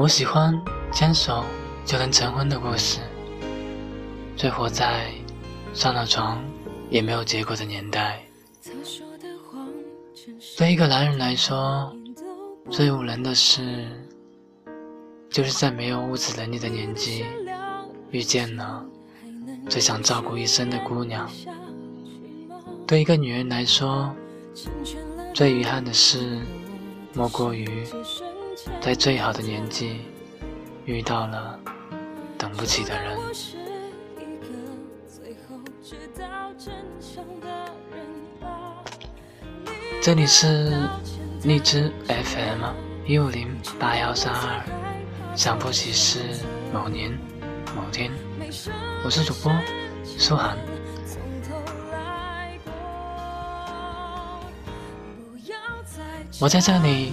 我喜欢牵手就能成婚的故事，最活在上了床也没有结果的年代。对一个男人来说，最无能的事，就是在没有物质能力的年纪，遇见了最想照顾一生的姑娘。对一个女人来说，最遗憾的事，莫过于。在最好的年纪遇到了等不起的人。这里是荔枝 FM 一五零八幺三二，想不起是某年某天，我是主播苏涵。我在这里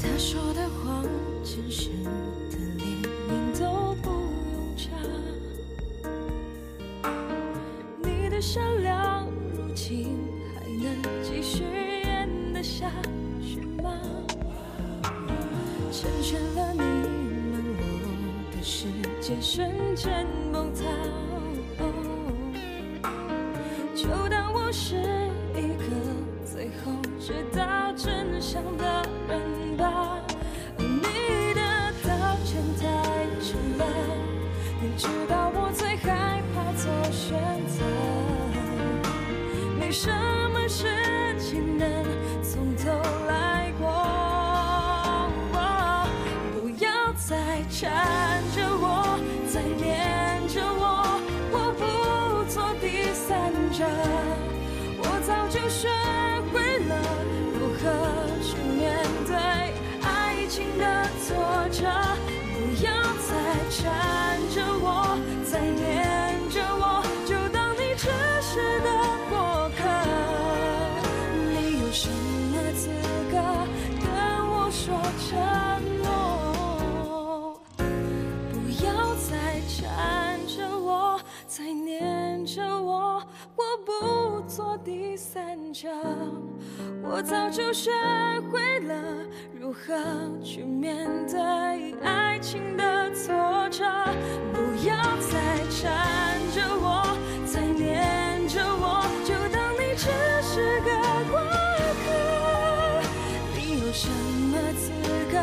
他说的谎，前世的连命都不用查。你的善良，如今还能继续演得下去吗？成全了你们，我的世界瞬间崩塌。就当我是一个最后知道什么事情能从头来过，不要再缠着我，再念着我，我不做第三者。我早就学会了如何去面对爱情的挫折，做第三者，我早就学会了如何去面对爱情的挫折。不要再缠着我，再黏着我，就当你只是个过客。你有什么资格？